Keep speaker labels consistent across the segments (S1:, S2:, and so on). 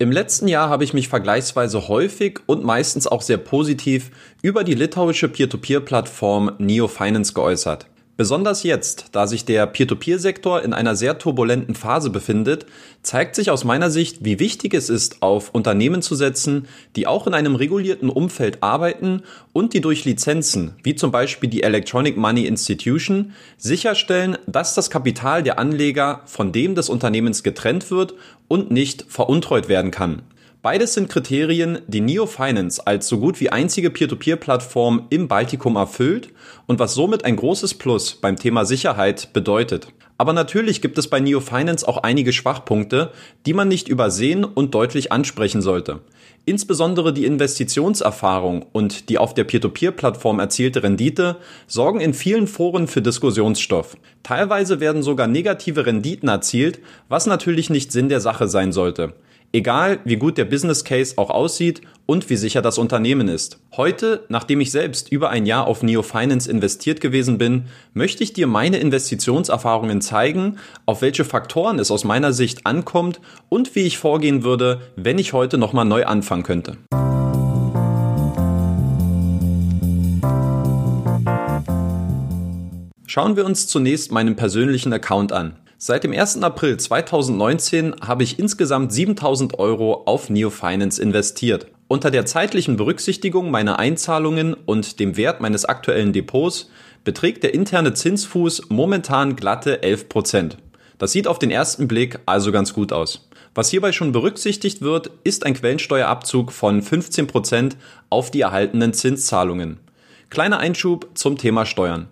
S1: Im letzten Jahr habe ich mich vergleichsweise häufig und meistens auch sehr positiv über die litauische Peer-to-Peer-Plattform Neo Finance geäußert. Besonders jetzt, da sich der Peer-to-Peer-Sektor in einer sehr turbulenten Phase befindet, zeigt sich aus meiner Sicht, wie wichtig es ist, auf Unternehmen zu setzen, die auch in einem regulierten Umfeld arbeiten und die durch Lizenzen, wie zum Beispiel die Electronic Money Institution, sicherstellen, dass das Kapital der Anleger von dem des Unternehmens getrennt wird und nicht veruntreut werden kann. Beides sind Kriterien, die Neo Finance als so gut wie einzige Peer-to-Peer-Plattform im Baltikum erfüllt und was somit ein großes Plus beim Thema Sicherheit bedeutet. Aber natürlich gibt es bei Neo Finance auch einige Schwachpunkte, die man nicht übersehen und deutlich ansprechen sollte. Insbesondere die Investitionserfahrung und die auf der Peer-to-Peer-Plattform erzielte Rendite sorgen in vielen Foren für Diskussionsstoff. Teilweise werden sogar negative Renditen erzielt, was natürlich nicht Sinn der Sache sein sollte. Egal, wie gut der Business Case auch aussieht und wie sicher das Unternehmen ist. Heute, nachdem ich selbst über ein Jahr auf Neo Finance investiert gewesen bin, möchte ich dir meine Investitionserfahrungen zeigen, auf welche Faktoren es aus meiner Sicht ankommt und wie ich vorgehen würde, wenn ich heute nochmal neu anfangen könnte. Schauen wir uns zunächst meinen persönlichen Account an. Seit dem 1. April 2019 habe ich insgesamt 7000 Euro auf Neo Finance investiert. Unter der zeitlichen Berücksichtigung meiner Einzahlungen und dem Wert meines aktuellen Depots beträgt der interne Zinsfuß momentan glatte 11%. Das sieht auf den ersten Blick also ganz gut aus. Was hierbei schon berücksichtigt wird, ist ein Quellensteuerabzug von 15% auf die erhaltenen Zinszahlungen. Kleiner Einschub zum Thema Steuern.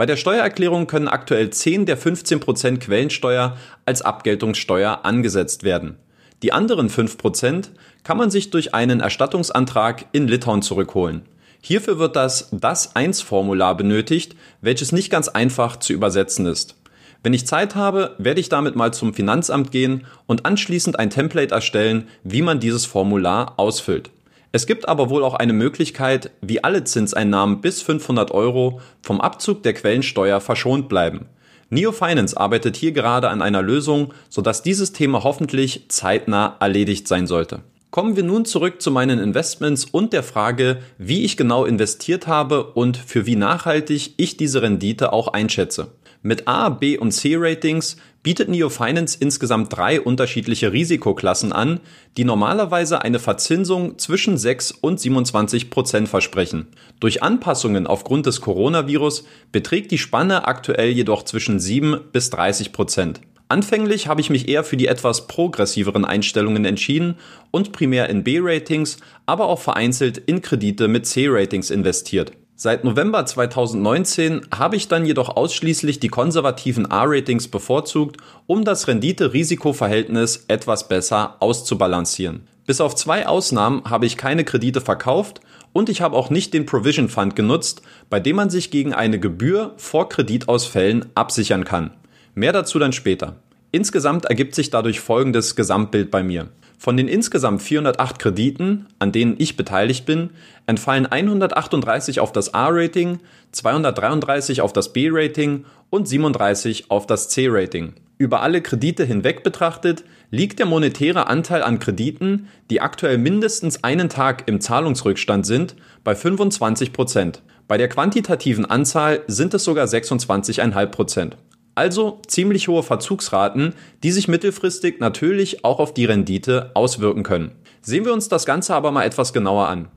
S1: Bei der Steuererklärung können aktuell 10 der 15% Quellensteuer als Abgeltungssteuer angesetzt werden. Die anderen 5% kann man sich durch einen Erstattungsantrag in Litauen zurückholen. Hierfür wird das Das-1-Formular benötigt, welches nicht ganz einfach zu übersetzen ist. Wenn ich Zeit habe, werde ich damit mal zum Finanzamt gehen und anschließend ein Template erstellen, wie man dieses Formular ausfüllt. Es gibt aber wohl auch eine Möglichkeit, wie alle Zinseinnahmen bis 500 Euro vom Abzug der Quellensteuer verschont bleiben. Neo Finance arbeitet hier gerade an einer Lösung, sodass dieses Thema hoffentlich zeitnah erledigt sein sollte. Kommen wir nun zurück zu meinen Investments und der Frage, wie ich genau investiert habe und für wie nachhaltig ich diese Rendite auch einschätze. Mit A, B und C Ratings bietet Neo Finance insgesamt drei unterschiedliche Risikoklassen an, die normalerweise eine Verzinsung zwischen 6 und 27 Prozent versprechen. Durch Anpassungen aufgrund des Coronavirus beträgt die Spanne aktuell jedoch zwischen 7 bis 30 Prozent. Anfänglich habe ich mich eher für die etwas progressiveren Einstellungen entschieden und primär in B-Ratings, aber auch vereinzelt in Kredite mit C-Ratings investiert. Seit November 2019 habe ich dann jedoch ausschließlich die konservativen A-Ratings bevorzugt, um das Rendite-Risiko-Verhältnis etwas besser auszubalancieren. Bis auf zwei Ausnahmen habe ich keine Kredite verkauft und ich habe auch nicht den Provision Fund genutzt, bei dem man sich gegen eine Gebühr vor Kreditausfällen absichern kann. Mehr dazu dann später. Insgesamt ergibt sich dadurch folgendes Gesamtbild bei mir. Von den insgesamt 408 Krediten, an denen ich beteiligt bin, entfallen 138 auf das A-Rating, 233 auf das B-Rating und 37 auf das C-Rating. Über alle Kredite hinweg betrachtet liegt der monetäre Anteil an Krediten, die aktuell mindestens einen Tag im Zahlungsrückstand sind, bei 25 Prozent. Bei der quantitativen Anzahl sind es sogar 26,5 Prozent. Also ziemlich hohe Verzugsraten, die sich mittelfristig natürlich auch auf die Rendite auswirken können. Sehen wir uns das Ganze aber mal etwas genauer an.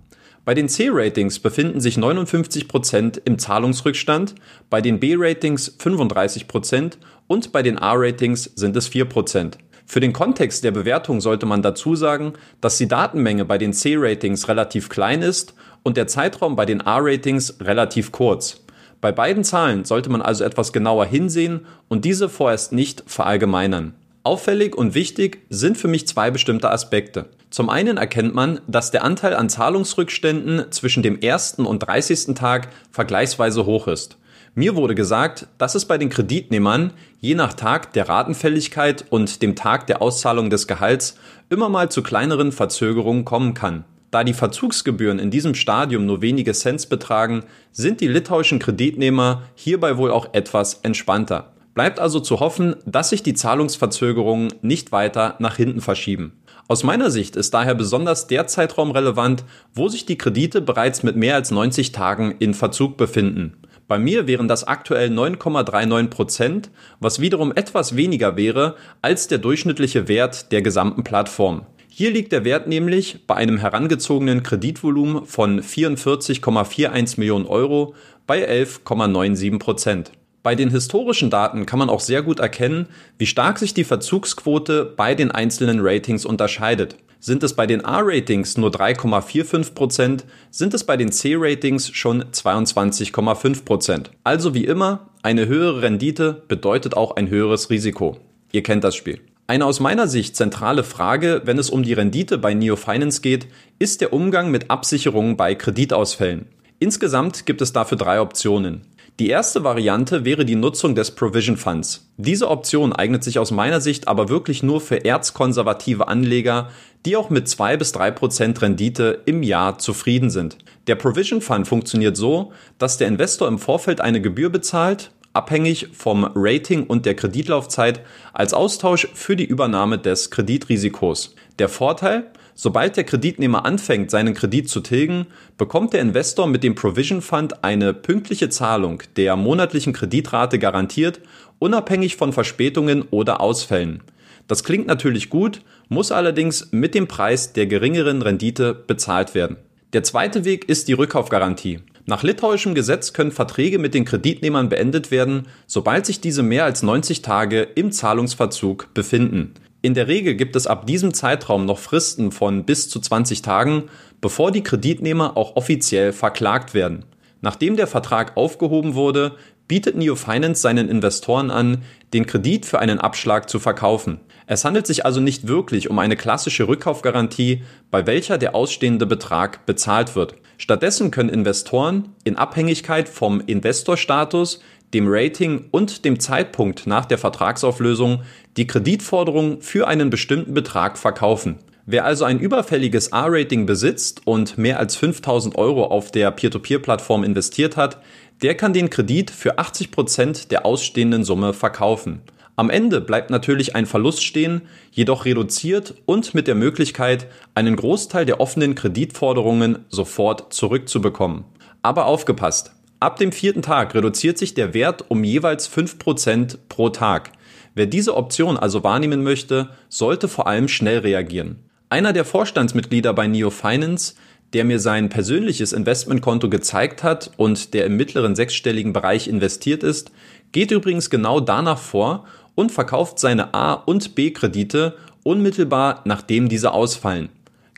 S1: Bei den C-Ratings befinden sich 59% im Zahlungsrückstand, bei den B-Ratings 35% und bei den A-Ratings sind es 4%. Für den Kontext der Bewertung sollte man dazu sagen, dass die Datenmenge bei den C-Ratings relativ klein ist und der Zeitraum bei den A-Ratings relativ kurz. Bei beiden Zahlen sollte man also etwas genauer hinsehen und diese vorerst nicht verallgemeinern. Auffällig und wichtig sind für mich zwei bestimmte Aspekte. Zum einen erkennt man, dass der Anteil an Zahlungsrückständen zwischen dem ersten und 30. Tag vergleichsweise hoch ist. Mir wurde gesagt, dass es bei den Kreditnehmern je nach Tag der Ratenfälligkeit und dem Tag der Auszahlung des Gehalts immer mal zu kleineren Verzögerungen kommen kann. Da die Verzugsgebühren in diesem Stadium nur wenige Cents betragen, sind die litauischen Kreditnehmer hierbei wohl auch etwas entspannter. Bleibt also zu hoffen, dass sich die Zahlungsverzögerungen nicht weiter nach hinten verschieben. Aus meiner Sicht ist daher besonders der Zeitraum relevant, wo sich die Kredite bereits mit mehr als 90 Tagen in Verzug befinden. Bei mir wären das aktuell 9,39 Prozent, was wiederum etwas weniger wäre als der durchschnittliche Wert der gesamten Plattform. Hier liegt der Wert nämlich bei einem herangezogenen Kreditvolumen von 44,41 Millionen Euro bei 11,97 Prozent. Bei den historischen Daten kann man auch sehr gut erkennen, wie stark sich die Verzugsquote bei den einzelnen Ratings unterscheidet. Sind es bei den A-Ratings nur 3,45%, sind es bei den C-Ratings schon 22,5%. Also wie immer, eine höhere Rendite bedeutet auch ein höheres Risiko. Ihr kennt das Spiel. Eine aus meiner Sicht zentrale Frage, wenn es um die Rendite bei Neo Finance geht, ist der Umgang mit Absicherungen bei Kreditausfällen. Insgesamt gibt es dafür drei Optionen. Die erste Variante wäre die Nutzung des Provision Funds. Diese Option eignet sich aus meiner Sicht aber wirklich nur für erzkonservative Anleger, die auch mit zwei bis drei Prozent Rendite im Jahr zufrieden sind. Der Provision Fund funktioniert so, dass der Investor im Vorfeld eine Gebühr bezahlt, abhängig vom Rating und der Kreditlaufzeit, als Austausch für die Übernahme des Kreditrisikos. Der Vorteil, Sobald der Kreditnehmer anfängt, seinen Kredit zu tilgen, bekommt der Investor mit dem Provision Fund eine pünktliche Zahlung der monatlichen Kreditrate garantiert, unabhängig von Verspätungen oder Ausfällen. Das klingt natürlich gut, muss allerdings mit dem Preis der geringeren Rendite bezahlt werden. Der zweite Weg ist die Rückkaufgarantie. Nach litauischem Gesetz können Verträge mit den Kreditnehmern beendet werden, sobald sich diese mehr als 90 Tage im Zahlungsverzug befinden. In der Regel gibt es ab diesem Zeitraum noch Fristen von bis zu 20 Tagen, bevor die Kreditnehmer auch offiziell verklagt werden. Nachdem der Vertrag aufgehoben wurde, bietet Neo Finance seinen Investoren an, den Kredit für einen Abschlag zu verkaufen. Es handelt sich also nicht wirklich um eine klassische Rückkaufgarantie, bei welcher der ausstehende Betrag bezahlt wird. Stattdessen können Investoren in Abhängigkeit vom Investorstatus dem Rating und dem Zeitpunkt nach der Vertragsauflösung die Kreditforderung für einen bestimmten Betrag verkaufen. Wer also ein überfälliges A-Rating besitzt und mehr als 5000 Euro auf der Peer-to-Peer-Plattform investiert hat, der kann den Kredit für 80 Prozent der ausstehenden Summe verkaufen. Am Ende bleibt natürlich ein Verlust stehen, jedoch reduziert und mit der Möglichkeit, einen Großteil der offenen Kreditforderungen sofort zurückzubekommen. Aber aufgepasst! Ab dem vierten Tag reduziert sich der Wert um jeweils 5% pro Tag. Wer diese Option also wahrnehmen möchte, sollte vor allem schnell reagieren. Einer der Vorstandsmitglieder bei Neo Finance, der mir sein persönliches Investmentkonto gezeigt hat und der im mittleren sechsstelligen Bereich investiert ist, geht übrigens genau danach vor und verkauft seine A- und B-Kredite unmittelbar nachdem diese ausfallen.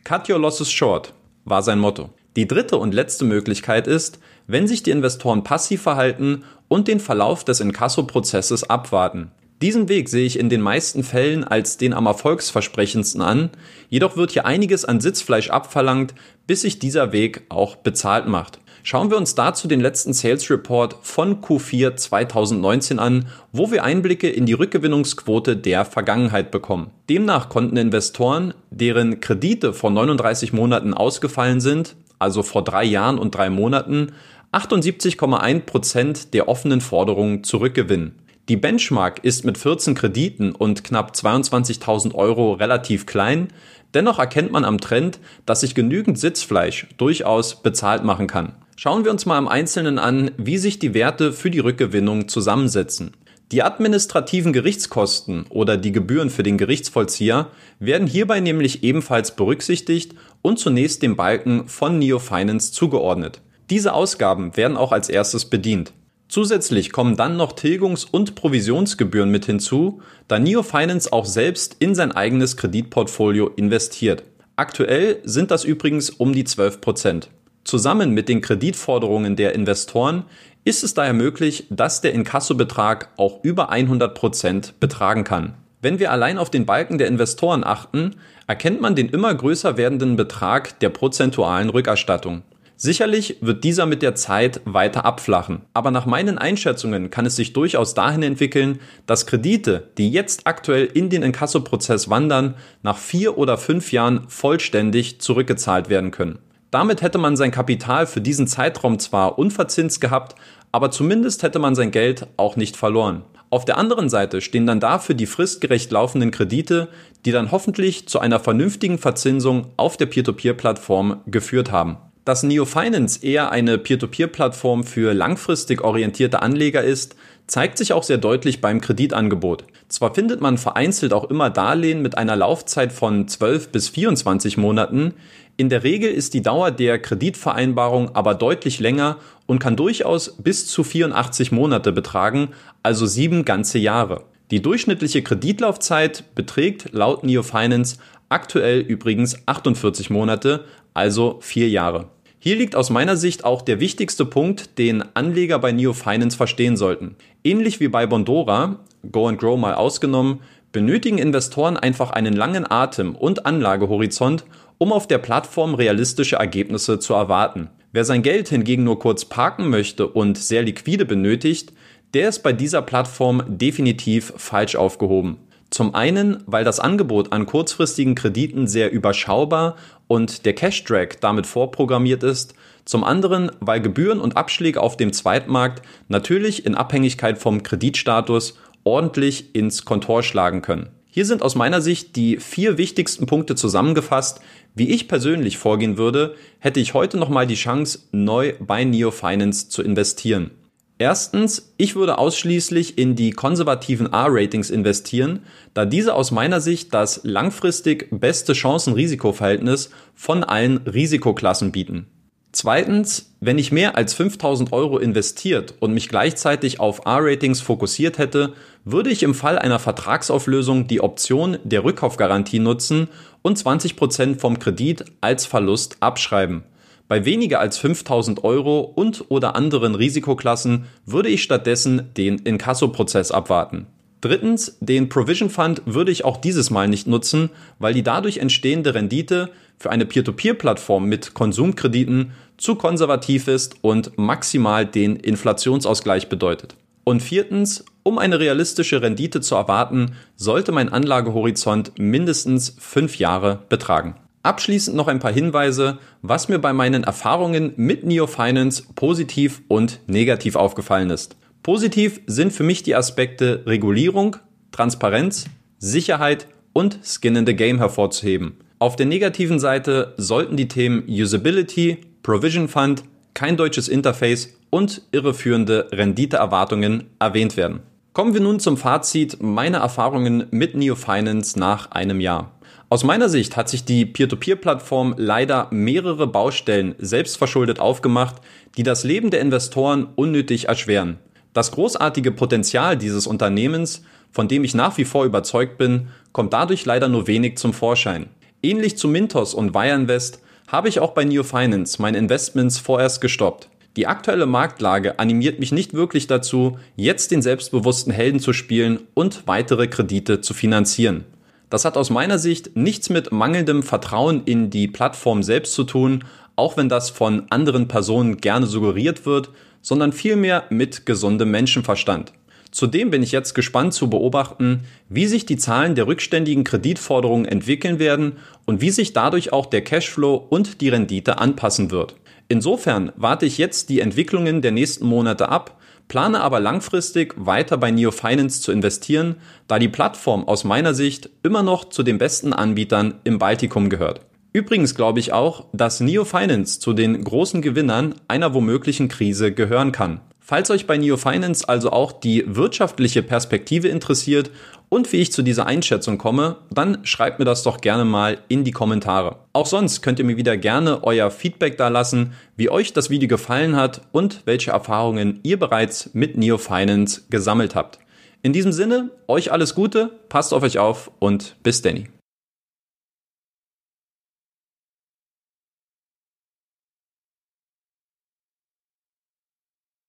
S1: Cut your losses short war sein Motto. Die dritte und letzte Möglichkeit ist, wenn sich die Investoren passiv verhalten und den Verlauf des Inkasso-Prozesses abwarten. Diesen Weg sehe ich in den meisten Fällen als den am erfolgsversprechendsten an, jedoch wird hier einiges an Sitzfleisch abverlangt, bis sich dieser Weg auch bezahlt macht. Schauen wir uns dazu den letzten Sales Report von Q4 2019 an, wo wir Einblicke in die Rückgewinnungsquote der Vergangenheit bekommen. Demnach konnten Investoren, deren Kredite vor 39 Monaten ausgefallen sind, also vor drei Jahren und drei Monaten, 78,1 Prozent der offenen Forderungen zurückgewinnen. Die Benchmark ist mit 14 Krediten und knapp 22.000 Euro relativ klein, dennoch erkennt man am Trend, dass sich genügend Sitzfleisch durchaus bezahlt machen kann. Schauen wir uns mal im Einzelnen an, wie sich die Werte für die Rückgewinnung zusammensetzen. Die administrativen Gerichtskosten oder die Gebühren für den Gerichtsvollzieher werden hierbei nämlich ebenfalls berücksichtigt und zunächst dem Balken von Neo Finance zugeordnet. Diese Ausgaben werden auch als erstes bedient. Zusätzlich kommen dann noch Tilgungs- und Provisionsgebühren mit hinzu, da Neo Finance auch selbst in sein eigenes Kreditportfolio investiert. Aktuell sind das übrigens um die 12 Prozent. Zusammen mit den Kreditforderungen der Investoren ist es daher möglich, dass der Inkassobetrag auch über 100 Prozent betragen kann. Wenn wir allein auf den Balken der Investoren achten, erkennt man den immer größer werdenden Betrag der prozentualen Rückerstattung. Sicherlich wird dieser mit der Zeit weiter abflachen, aber nach meinen Einschätzungen kann es sich durchaus dahin entwickeln, dass Kredite, die jetzt aktuell in den Inkassoprozess wandern, nach vier oder fünf Jahren vollständig zurückgezahlt werden können. Damit hätte man sein Kapital für diesen Zeitraum zwar unverzinst gehabt, aber zumindest hätte man sein Geld auch nicht verloren. Auf der anderen Seite stehen dann dafür die fristgerecht laufenden Kredite, die dann hoffentlich zu einer vernünftigen Verzinsung auf der Peer-to-Peer-Plattform geführt haben. Dass Neo Finance eher eine Peer-to-Peer-Plattform für langfristig orientierte Anleger ist, zeigt sich auch sehr deutlich beim Kreditangebot. Zwar findet man vereinzelt auch immer Darlehen mit einer Laufzeit von 12 bis 24 Monaten, in der Regel ist die Dauer der Kreditvereinbarung aber deutlich länger und kann durchaus bis zu 84 Monate betragen, also sieben ganze Jahre. Die durchschnittliche Kreditlaufzeit beträgt laut Neo Finance aktuell übrigens 48 Monate, also vier Jahre. Hier liegt aus meiner Sicht auch der wichtigste Punkt, den Anleger bei Neo Finance verstehen sollten. Ähnlich wie bei Bondora, Go and Grow mal ausgenommen, benötigen Investoren einfach einen langen Atem und Anlagehorizont, um auf der Plattform realistische Ergebnisse zu erwarten. Wer sein Geld hingegen nur kurz parken möchte und sehr liquide benötigt, der ist bei dieser Plattform definitiv falsch aufgehoben. Zum einen, weil das Angebot an kurzfristigen Krediten sehr überschaubar und der Cash-Drag damit vorprogrammiert ist. Zum anderen, weil Gebühren und Abschläge auf dem Zweitmarkt natürlich in Abhängigkeit vom Kreditstatus ordentlich ins Kontor schlagen können. Hier sind aus meiner Sicht die vier wichtigsten Punkte zusammengefasst, wie ich persönlich vorgehen würde, hätte ich heute nochmal die Chance, neu bei Neo Finance zu investieren. Erstens, ich würde ausschließlich in die konservativen A-Ratings investieren, da diese aus meiner Sicht das langfristig beste Chancen-Risiko-Verhältnis von allen Risikoklassen bieten. Zweitens, wenn ich mehr als 5000 Euro investiert und mich gleichzeitig auf A-Ratings fokussiert hätte, würde ich im Fall einer Vertragsauflösung die Option der Rückkaufgarantie nutzen und 20% vom Kredit als Verlust abschreiben. Bei weniger als 5000 Euro und oder anderen Risikoklassen würde ich stattdessen den Inkasso-Prozess abwarten. Drittens, den Provision Fund würde ich auch dieses Mal nicht nutzen, weil die dadurch entstehende Rendite für eine Peer-to-Peer-Plattform mit Konsumkrediten zu konservativ ist und maximal den Inflationsausgleich bedeutet. Und viertens, um eine realistische Rendite zu erwarten, sollte mein Anlagehorizont mindestens fünf Jahre betragen. Abschließend noch ein paar Hinweise, was mir bei meinen Erfahrungen mit Neo Finance positiv und negativ aufgefallen ist. Positiv sind für mich die Aspekte Regulierung, Transparenz, Sicherheit und Skin in the Game hervorzuheben. Auf der negativen Seite sollten die Themen Usability, Provision Fund, kein deutsches Interface und irreführende Renditeerwartungen erwähnt werden. Kommen wir nun zum Fazit meiner Erfahrungen mit Neo Finance nach einem Jahr. Aus meiner Sicht hat sich die Peer-to-Peer-Plattform leider mehrere Baustellen selbstverschuldet aufgemacht, die das Leben der Investoren unnötig erschweren. Das großartige Potenzial dieses Unternehmens, von dem ich nach wie vor überzeugt bin, kommt dadurch leider nur wenig zum Vorschein. Ähnlich zu Mintos und Wire Invest habe ich auch bei Neo Finance meine Investments vorerst gestoppt. Die aktuelle Marktlage animiert mich nicht wirklich dazu, jetzt den selbstbewussten Helden zu spielen und weitere Kredite zu finanzieren. Das hat aus meiner Sicht nichts mit mangelndem Vertrauen in die Plattform selbst zu tun, auch wenn das von anderen Personen gerne suggeriert wird, sondern vielmehr mit gesundem Menschenverstand. Zudem bin ich jetzt gespannt zu beobachten, wie sich die Zahlen der rückständigen Kreditforderungen entwickeln werden und wie sich dadurch auch der Cashflow und die Rendite anpassen wird. Insofern warte ich jetzt die Entwicklungen der nächsten Monate ab plane aber langfristig weiter bei Neo Finance zu investieren, da die Plattform aus meiner Sicht immer noch zu den besten Anbietern im Baltikum gehört. Übrigens glaube ich auch, dass Neo Finance zu den großen Gewinnern einer womöglichen Krise gehören kann. Falls euch bei Neo Finance also auch die wirtschaftliche Perspektive interessiert und wie ich zu dieser Einschätzung komme, dann schreibt mir das doch gerne mal in die Kommentare. Auch sonst könnt ihr mir wieder gerne euer Feedback da lassen, wie euch das Video gefallen hat und welche Erfahrungen ihr bereits mit Neo Finance gesammelt habt. In diesem Sinne, euch alles Gute, passt auf euch auf und bis Danny.